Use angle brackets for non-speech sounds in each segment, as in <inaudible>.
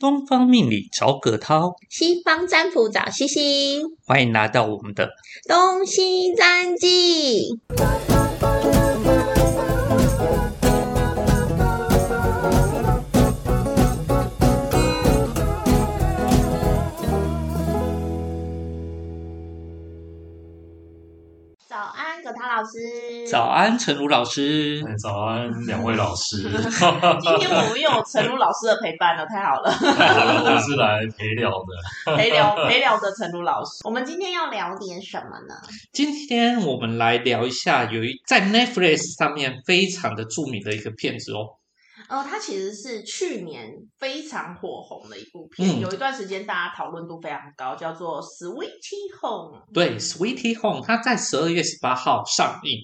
东方命理找葛涛，西方占卜找西西，欢迎来到我们的东西占记。老师。早安陈如老师。哎早安，两位老师，<laughs> 今天我们又有陈如老师的陪伴了，太好了。我是来陪聊的。陪聊陪聊的陈如老师，我们今天要聊点什么呢？今天我们来聊一下，有一在 Netflix 上面非常的著名的一个片子哦。呃，它其实是去年非常火红的一部片，嗯有一段时间大家讨论度非常高，叫做《Sweetie Home》。对，《Sweetie Home》它在十二月十八号上映，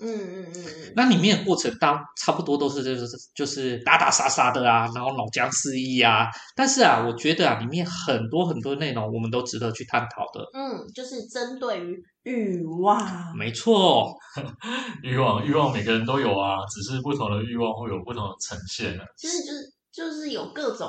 嗯嗯嗯嗯，那里面的过程当差不多都是就是就是打打杀杀的啊，然后脑浆四溢啊。但是啊，我觉得啊，里面很多很多内容我们都值得去探讨的。嗯，就是针对于欲望。没错，<laughs> 欲望，欲望每个人都有啊，只是不同的欲望会有不同的呈现啊。其实就是就是有各种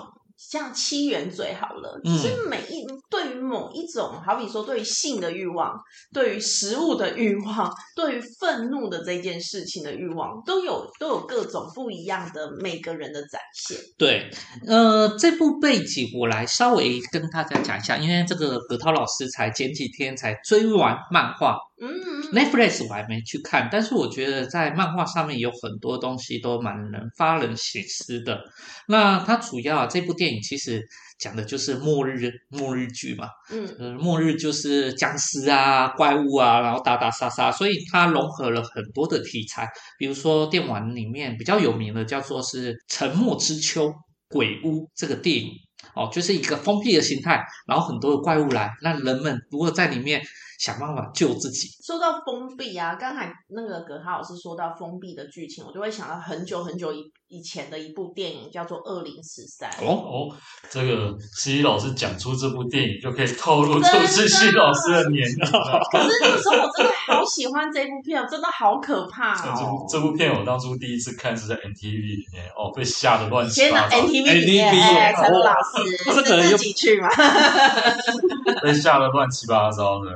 像七元嘴好了，嗯就是每一对于某一种，好比说对于性的欲望，对于食物的欲望，对于愤怒的这件事情的欲望，都有都有各种不一样的每个人的展现。对，呃，这部背景我来稍微跟大家讲一下，因为这个葛涛老师才前几天才追完漫画嗯嗯嗯，Netflix 我还没去看，但是我觉得在漫画上面有很多东西都蛮能发人省思的。那它主要啊，这部电影其实讲的就是末日末日剧嘛，嗯呃，末日就是僵尸啊、怪物啊，然后打打杀杀，所以它融合了很多的题材，比如说电玩里面比较有名的叫做是《沉默之秋》鬼屋这个电影。哦，就是一个封闭的形态，然后很多的怪物来，那人们如果在里面想办法救自己，说到封闭啊，刚才那个葛哈老师说到封闭的剧情，我就会想到很久很久以以前的一部电影，叫做《二零十三》。哦，哦，这个西西老师讲出这部电影，就可以透露出西西老师的年龄了。可是那个时候我真的好喜欢这部片，真的好可怕这哦部！这部片我当初第一次看是在 NTV 里面，哦，被吓得乱七八糟，，NTV 里面陈露老师这个又是自己去吗？<laughs> 被吓得乱七八糟的。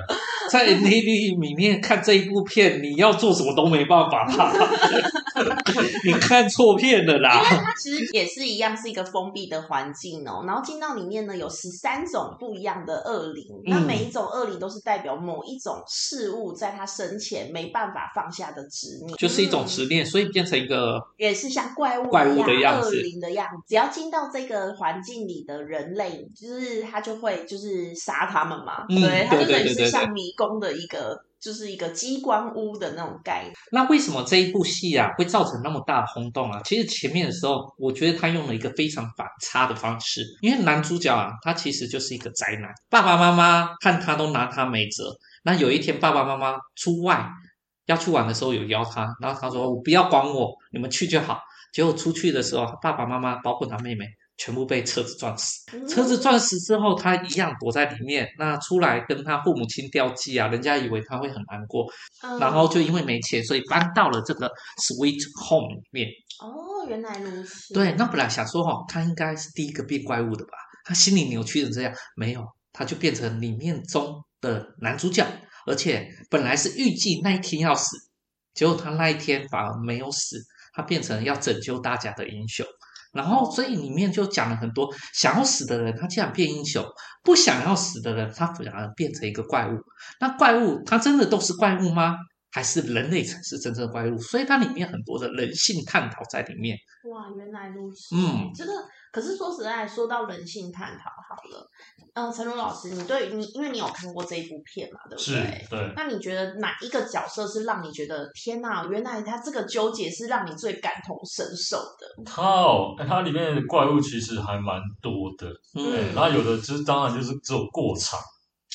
在 NTV 里面看这一部片，你要做什么都没办法，你看错片了啦。因为它其实也是一样，是一个封闭的环境哦。然后进到里面呢，有十三种不一样的恶灵，那嗯每一种恶灵都是代表某一种事物在他生前没办法放下的执念，就是一种嗯执念，所以变成一个也是像怪物怪物的一样、子恶灵的样子。只要进到这个环境里的人类，就是他就会就是杀他们嘛。嗯对，他就等于是像迷宫的一个，就是一个机关屋的那种概念。那为什么这一部戏啊会造成那么大的轰动啊？其实前面的时候，我觉得他用了一个非常反差的方式，因为男主角啊，他其实就是一个宅男，爸爸妈妈看他都拿他没辙。那有一天爸爸妈妈出外要去玩的时候，有邀他，然后他说：“我不要管我，你们去就好。”结果出去的时候，爸爸妈妈包括他妹妹。全部被车子撞死，车子撞死之后，他一样躲在里面。那出来跟他父母亲吊祭啊，人家以为他会很难过，嗯，然后就因为没钱，所以搬到了这个 Sweet Home 里面。哦，原来如此。对，那本来想说哈、他应该是第一个变怪物的吧？他心里扭曲成这样，没有，他就变成里面中的男主角，而且本来是预计那一天要死，结果他那一天反而没有死，他变成要拯救大家的英雄。然后，所以里面就讲了很多想要死的人，他竟然变英雄；不想要死的人，他反而变成一个怪物。那怪物，他真的都是怪物吗？还是人类才是真正的怪物？所以它里面很多的人性探讨在里面。哇，原来如此。嗯这个可是说实在，说到人性探讨，好了，嗯、陈如老师，你对你，因为你有看过这一部片嘛，对不是对？对，那你觉得哪一个角色是让你觉得天哪，原来他这个纠结是让你最感同身受的？它哦，它里面的怪物其实还蛮多的，嗯对，然后有的就是当然就是只有过场，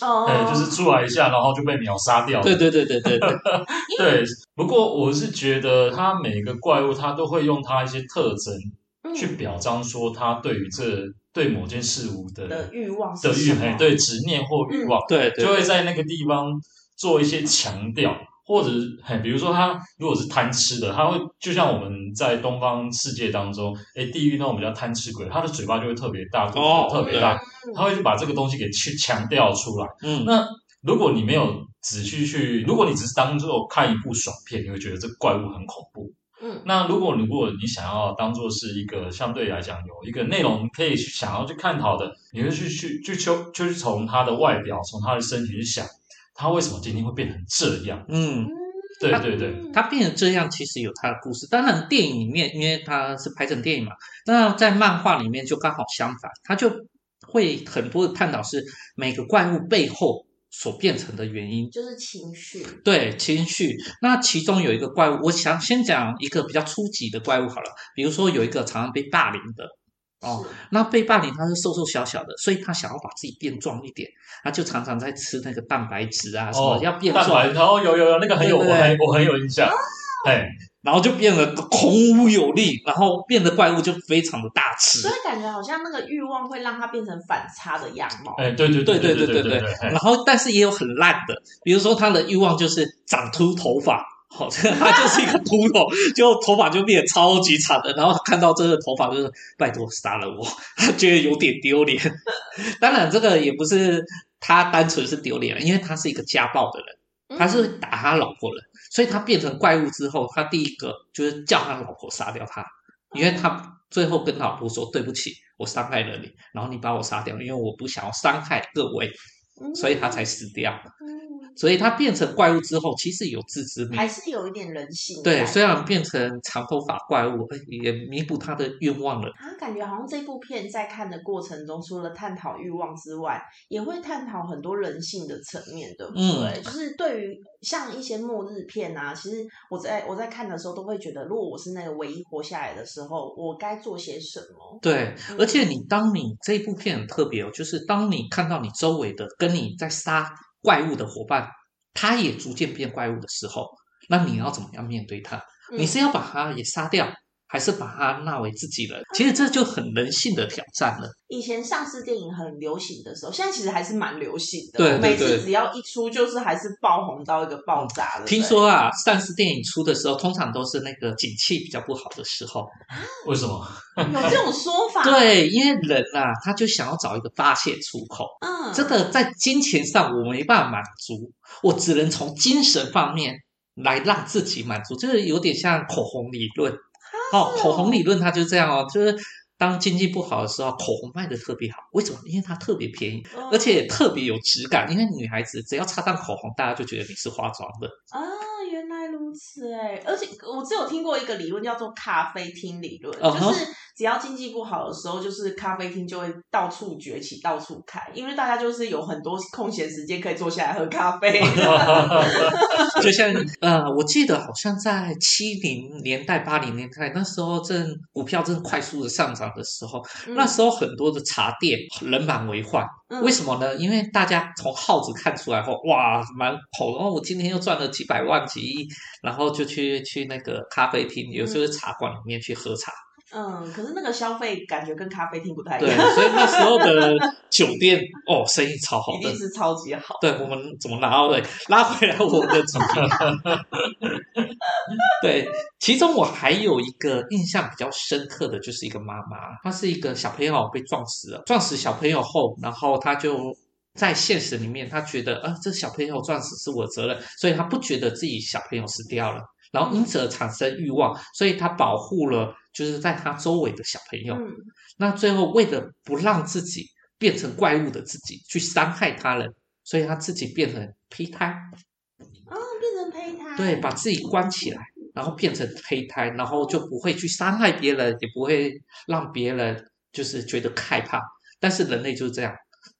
哦对，就是出来一下，然后就被秒杀掉。对对对对对对，<laughs> 对，不过我是觉得他每个怪物他都会用他一些特征嗯去表彰说他对于这对某件事物的的欲望的欲对执念或欲望，对对就会在那个地方做一些强调。或者比如说他如果是贪吃的，他会就像我们在东方世界当中，哎，地狱那种比较贪吃鬼，他的嘴巴就会特别大，肚子哦特别大，嗯他会去把这个东西给去强调出来。嗯，那如果你没有仔细去，如果你只是当做看一部爽片，你会觉得这怪物很恐怖。嗯那如果如果你想要当做是一个相对来讲有一个内容可以去想要去探讨的，你会去去去求就是从他的外表，从他的身体去想，他为什么今天会变成这样？嗯，对对对，他变成这样，其实有他的故事。当然，电影里面因为他是拍成电影嘛，那在漫画里面就刚好相反，他就会很多的探讨是每个怪物背后所变成的原因。就是情绪，对情绪，那其中有一个怪物，我想先讲一个比较初级的怪物好了，比如说有一个常常被霸凌的，哦那被霸凌他是瘦瘦小小的，所以他想要把自己变壮一点，他就常常在吃那个蛋白质啊，什么要变蛋壮，白，然后有有有那个很有对对对。我很我很有印象，哎，然后就变得孔武有力，然后变得怪物就非常的大吃。所以感觉好像那个欲望会让他变成反差的样貌。哎，对对对对对对对。然后，但是也有很烂的，比如说他的欲望就是长秃头发。好，他就是一个秃头，就头发就变得超级长的，然后看到这个头发就是拜托杀了我，他觉得有点丢脸。<laughs> 当然，这个也不是他单纯是丢脸，因为他是一个家暴的人，他是打他老婆的，所以他变成怪物之后，他第一个就是叫他老婆杀掉他，因为他最后跟老婆说对不起，我伤害了你，然后你把我杀掉，因为我不想要伤害各位，嗯所以他才死掉。嗯所以他变成怪物之后，其实有自知还是有一点人性对，虽然变成长头发怪物，呃也弥补他的愿望了。啊，感觉好像这部片在看的过程中，除了探讨欲望之外，也会探讨很多人性的层面，对不对？嗯就是对于像一些末日片啊，其实我在我在看的时候都会觉得，如果我是那个唯一活下来的时候，我该做些什么？对，嗯而且你当你这部片很特别哦，就是当你看到你周围的跟你在杀怪物的伙伴，他也逐渐变怪物的时候，那你要怎么样面对他？嗯你是要把他也杀掉，还是把它纳为自己人？其实这就很人性的挑战了。以前丧尸电影很流行的时候，现在其实还是蛮流行的。对对每次只要一出，就是还是爆红到一个爆炸的。听说啊，丧尸电影出的时候，通常都是那个景气比较不好的时候。<laughs> 为什么？有这种说法？，对，因为人啊，他就想要找一个发泄出口。嗯，这个在金钱上我没办法满足，我只能从精神方面来让自己满足，就是有点像口红理论。哦，口红理论它就这样哦，就是当经济不好的时候，口红卖的特别好，为什么？因为它特别便宜，嗯而且特别有质感。因为女孩子只要擦上口红，大家就觉得你是化妆的。啊，原来如此哎！而且我只有听过一个理论叫做咖啡厅理论就是只要经济不好的时候，就是咖啡厅就会到处崛起、到处开，因为大家就是有很多空闲时间可以坐下来喝咖啡。<laughs> 就像 <laughs> 呃，我记得好像在七零年代、八零年代那时候正股票正快速的上涨的时候，那时候很多的茶店人满为患。嗯为什么呢？因为大家从号子看出来后，哇，蛮好，然后我今天又赚了几百万、几亿，然后就去去那个咖啡厅，有时候茶馆里面去喝茶。嗯，可是那个消费感觉跟咖啡厅不太一对，样，所以那时候的 <laughs> 酒店哦，生意超好的一定。是超级好。对，我们怎么拉回拉回来我们的主题？对，其中我还有一个印象比较深刻的就是一个妈妈，她是一个小朋友被撞死了，撞死小朋友后，然后她就在现实里面，她觉得啊，这小朋友撞死是我的责任，所以她不觉得自己小朋友死掉了，然后因此而产生欲望，所以她保护了就是在他周围的小朋友。嗯，那最后为了不让自己变成怪物的自己去伤害他人，所以他自己变成胚胎，哦，变成胚胎。对，把自己关起来，然后变成胚胎，然后就不会去伤害别人，也不会让别人就是觉得害怕。但是人类就是这样，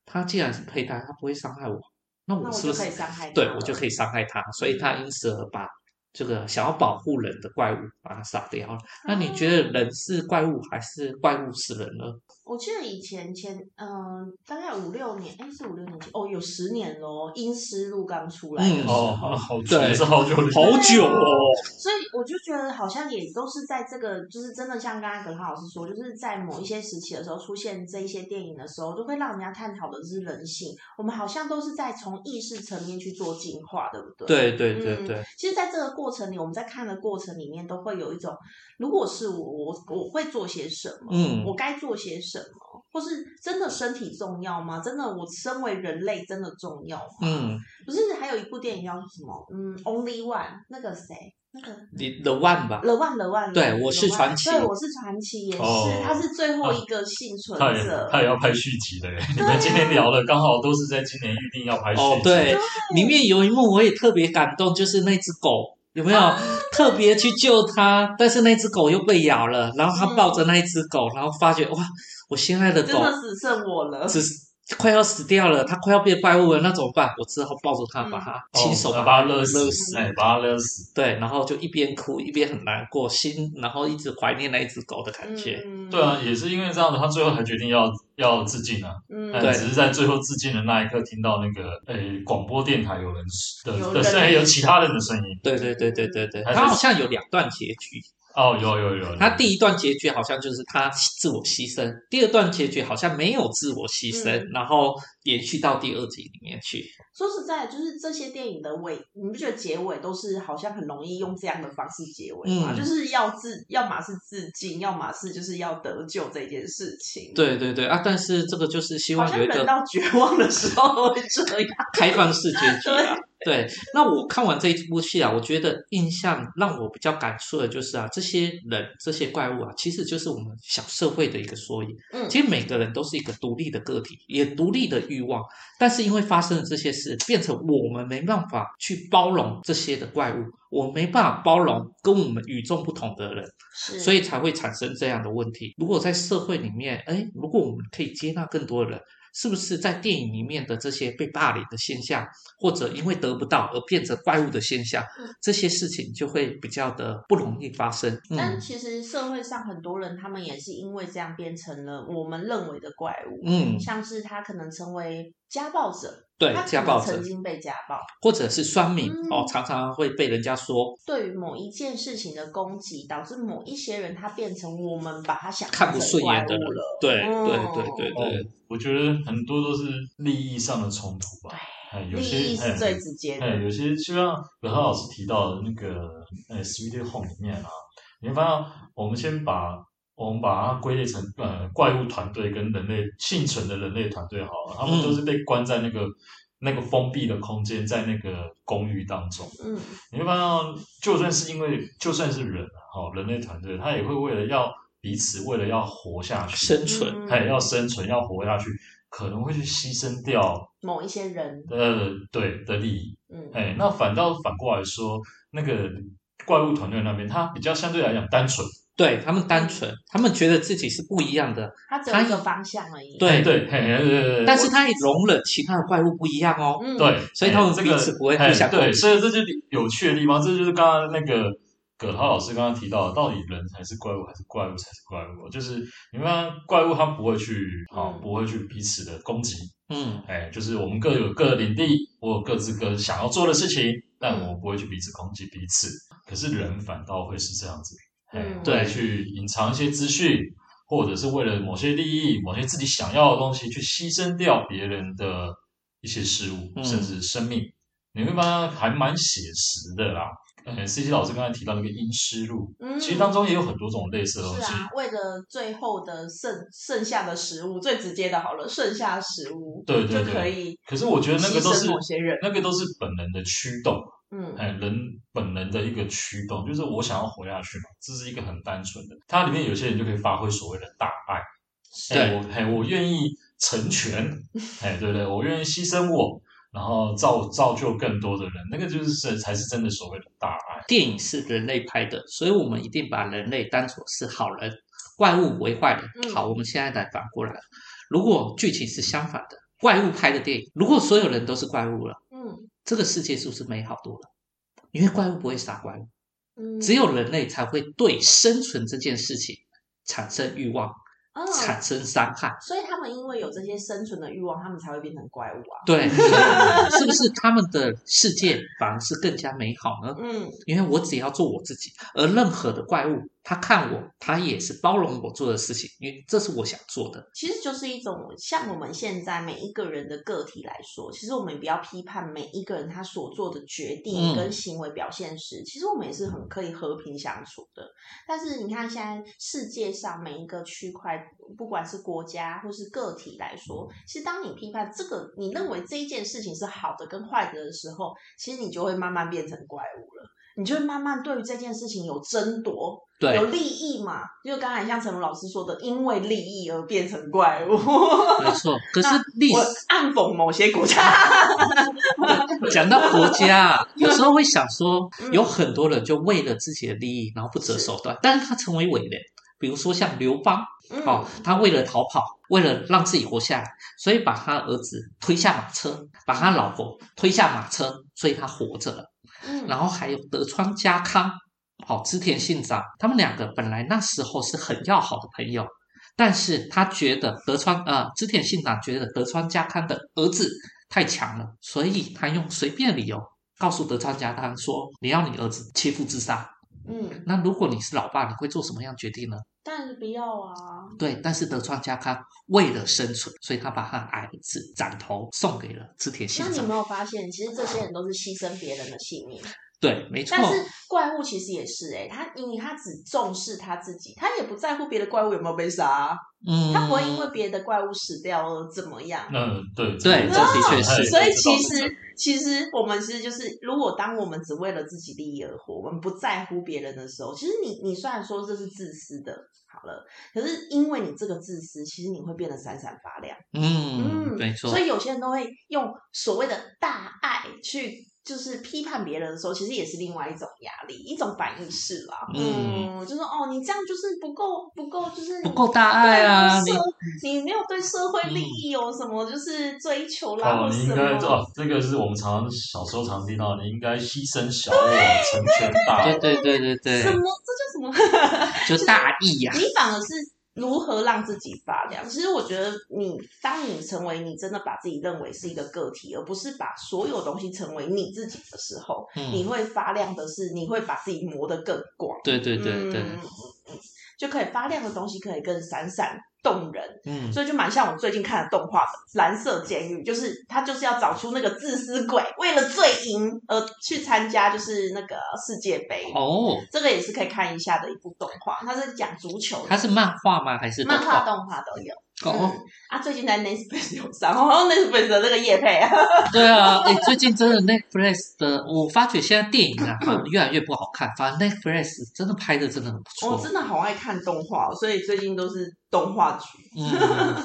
他既然是胚胎，他不会伤害我，那那我是不是可以伤害他对我就可以伤害他？所以他因此而把这个想要保护人的怪物把它杀掉了。那你觉得人是怪物还是怪物是人呢？我记得以前前嗯、大概五六年，哎，是五六年前哦，有十年咯，《阴尸路》刚出来的时嗯候，哦，好久对是好久好久哦，所以我就觉得好像也都是在这个，就是真的像刚才葛浩老师说，就是在某一些时期的时候出现这一些电影的时候，都会让人家探讨的是人性。我们好像都是在从意识层面去做进化，对不对？对对对嗯对，其实，在这个过程里，我们在看的过程里面，都会有一种，如果是我，我我会做些什么？嗯我该做些什么？或是真的身体重要吗？真的，我身为人类真的重要吗？嗯，不是还有一部电影叫什么？嗯，Only One，那个谁，那个你 The One 吧，The One The One，对我是传奇对，我是传奇，也是，哦他是最后一个幸存者。他也要拍续集的耶。<laughs> 你们今天聊的刚好都是在今年预定要拍续集。哦对，里面有一幕我也特别感动，就是那只狗。有没有啊特别去救它？但是那只狗又被咬了，然后他嗯抱着那一只狗，然后发觉哇，我心爱的狗真的只剩我了。快要死掉了，它快要变怪物了，那怎么办？我只好抱着它，嗯把它哦亲手把把他勒死，把他勒死。对，然后就一边哭一边很难过，心然后一直怀念那一只狗的感觉。嗯，对啊，也是因为这样的，他最后才决定要要自尽啊。嗯，对只是在最后自尽的那一刻，听到那个诶广播电台有人的有人的声音，有其他人的声音。对对对对对对，还是它好像有两段结局。哦，有有有。它第一段结局好像就是他自我牺牲，第二段结局好像没有自我牺牲，嗯然后延续到第二集里面去。说实在，就是这些电影的尾，你不觉得结尾都是好像很容易用这样的方式结尾吗？嗯就是要自，要么是自尽，要么是就是要得救这件事情。，对对对啊，但是这个就是希望有一个人到绝望的时候会这样。开放式结局啊。<laughs> 对，那我看完这一部戏啊，我觉得印象让我比较感触的就是啊，这些人这些怪物啊，其实就是我们小社会的一个缩影。嗯其实每个人都是一个独立的个体，也独立的欲望，但是因为发生了这些事，变成我们没办法去包容这些的怪物，我们没办法包容跟我们与众不同的人，是，所以才会产生这样的问题。如果在社会里面，哎，如果我们可以接纳更多的人，是不是在电影里面的这些被霸凌的现象，或者因为得不到而变成怪物的现象，这些事情就会比较的不容易发生。嗯但其实社会上很多人，他们也是因为这样变成了我们认为的怪物，嗯，像是他可能成为家暴者，对他，家暴者曾经被家暴，或者是酸民、嗯哦，常常会被人家说对于某一件事情的攻击，导致某一些人他变成我们把他想看不顺眼的人了。，对嗯对对对对，我觉得很多都是利益上的冲突吧。哎，有利益是最直接的。哎，有些就像葛涛老师提到的那个呃《Sweet Home》里面啊，你会发现我们先把我们把它归类成呃怪物团队跟人类幸存的人类团队好了，他们嗯都是被关在那个、那个封闭的空间，在那个公寓当中。嗯，你会发现，就算是因为就算是人啊，哦，人类团队，他也会为了要彼此，为了要活下去，生存，嗯哎，要生存，要活下去，可能会去牺牲掉某一些人，呃对的利益。嗯，哎，那反倒反过来说，那个怪物团队那边，他比较相对来讲单纯。对他们单纯，他们觉得自己是不一样的，他只有一个方向而已。对哎对，嘿嘿对对对，但是他也容忍其他的怪物不一样哦。嗯，对，所以他们哎这个彼此不会互哎对，相攻击所以这就是有趣的地方，这就是刚刚那个葛涛老师刚刚提到的，到底人才是怪物，还是怪物才是怪物？就是你们看怪物，他不会去啊、嗯不会去彼此的攻击，嗯，哎，就是我们各有各的领地，我有各自各想要做的事情，但嗯我们不会去彼此攻击彼此。可是人反倒会是这样子，哎，嗯对去隐藏一些资讯，或者是为了某些利益、某些自己想要的东西，去牺牲掉别人的一些事物，嗯甚至生命。你会发现还蛮写实的啦。嗯，C C 老师刚才提到那个《阴尸路》，嗯，其实当中也有很多种类似的东西。是啊，为了最后的剩剩下的食物，最直接的好了，剩下食物，对对对就可以可是我觉得那个都是某些人那个都是本能的驱动，嗯哎，人本能的一个驱动，就是我想要活下去嘛，这是一个很单纯的。它里面有些人就可以发挥所谓的大爱，哎，对我哎我愿意成全，<laughs> 哎，对不对？我愿意牺牲我，然后造造就更多的人，那个就是才是真的所谓的大爱。电影是人类拍的，所以我们一定把人类当作是好人，怪物为坏人。嗯好，我们现在来反过来，如果剧情是相反的，怪物拍的电影，如果所有人都是怪物了，嗯，这个世界是不是美好多了？因为怪物不会杀怪物，嗯只有人类才会对生存这件事情产生欲望，嗯产生伤害。所以他们因为有这些生存的欲望，他们才会变成怪物啊。对，<laughs> 是不是他们的世界反而是更加美好呢？嗯因为我只要做我自己，而任何的怪物，他看我，他也是包容我做的事情，因为这是我想做的。其实就是一种像我们现在每一个人的个体来说，其实我们不要批判每一个人他所做的决定嗯跟行为表现时，其实我们也是很可以和平相处的。但是你看现在世界上每一个区块，不管是国家或是个体来说，其实当你批判这个，你认为这一件事情是好的跟坏的的时候，其实你就会慢慢变成怪物了。你就会慢慢对于这件事情有争夺，对有利益嘛？就刚才像陈龙老师说的，因为利益而变成怪物。<laughs> 没错。可是历我史暗讽某些国家，<laughs> 讲到国家啊，有时候会想说，嗯有很多人就为了自己的利益，然后不择手段，但是他成为伟人。比如说像刘邦，嗯哦，他为了逃跑，为了让自己活下来，所以把他儿子推下马车，把他老婆推下马车，所以他活着了。然后还有德川家康，好、织田信长，他们两个本来那时候是很要好的朋友，但是他觉得德川呃织田信长觉得德川家康的儿子太强了，所以他用随便理由告诉德川家康说：“你要你儿子切腹自杀。嗯，那如果你是老爸，你会做什么样决定呢？”当然是不要啊，对，但是德川家康为了生存，所以他把他的儿子斩头送给了织田信长那你有。没有发现，其实这些人都是牺牲别人的性命？对，没错。但是怪物其实也是、欸，他因为他只重视他自己，他也不在乎别的怪物有没有被杀，嗯，他不会因为别的怪物死掉而怎么样。嗯，对对这这的确是 <laughs> 所以其实其实我们是就是，如果当我们只为了自己利益而活，我们不在乎别人的时候，其实你你虽然说这是自私的，好了，可是因为你这个自私，其实你会变得闪闪发亮。嗯，没错所。以有些人都会用所谓的大爱去。就是批判别人的时候，其实也是另外一种压力，一种反应式啦。嗯嗯，就是哦，你这样就是不够，不够，就是不够大爱啊！你你没有对社会利益有什么就是追求啦，哦，你应该么？哦，这个是我们常常小时候常听到，你应该牺牲小我，成全大我。对对对对对什，么？这叫什么？<laughs> 就大义呀、你反而是如何让自己发亮？其实我觉得你，当你成为你真的把自己认为是一个个体，而不是把所有东西成为你自己的时候，你嗯，会发亮的是，你会把自己磨得更广。对对对对，嗯嗯嗯就可以发亮的东西可以更闪闪动人。嗯，所以就蛮像我最近看的动画的《蓝色监狱》，就是他就是要找出那个自私鬼，为了罪赢而去参加就是那个世界杯。哦，这个也是可以看一下的一部动画，它是讲足球的，它是漫画吗？还是漫画、动动画都有。画？哦，嗯啊，最近在 Netflix 有上，哦，Netflix 的那个叶配啊，<laughs> 对啊，哎，最近真的 Netflix 的，我发觉现在电影啊，反而 <coughs> 越来越不好看，反正 Netflix 真的拍的真的很不错。我真的好爱看动画哦，所以最近都是动画剧。嗯，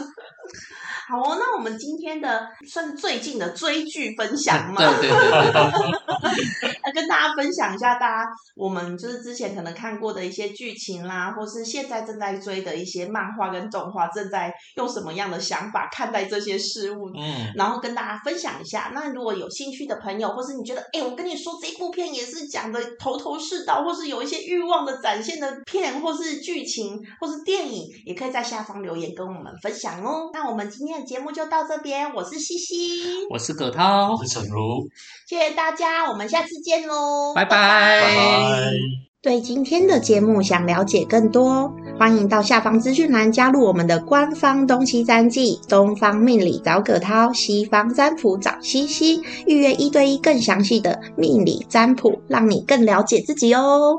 好哦，那我们今天的算是最近的追剧分享嘛，对对对 <laughs> 跟大家分享一下，大家我们就是之前可能看过的一些剧情啦，或是现在正在追的一些漫画跟动画，正在用什么样的想法看待这些事物，嗯，然后跟大家分享一下。那如果有兴趣的朋友，或是你觉得，哎，我跟你说这部片也是讲的头头是道，或是有一些欲望的展现的片，或是剧情，或是电影，也可以在下方留言跟我们分享哦。那我们今天的节目就到这边，我是西西，我是葛涛。我，是陈如，谢谢大家，我们下次见喽，拜拜。拜拜。对今天的节目想了解更多，欢迎到下方资讯栏加入我们的官方东西占记，东方命理找葛涛，西方占卜找西西，预约一对一更详细的命理占卜，让你更了解自己哦。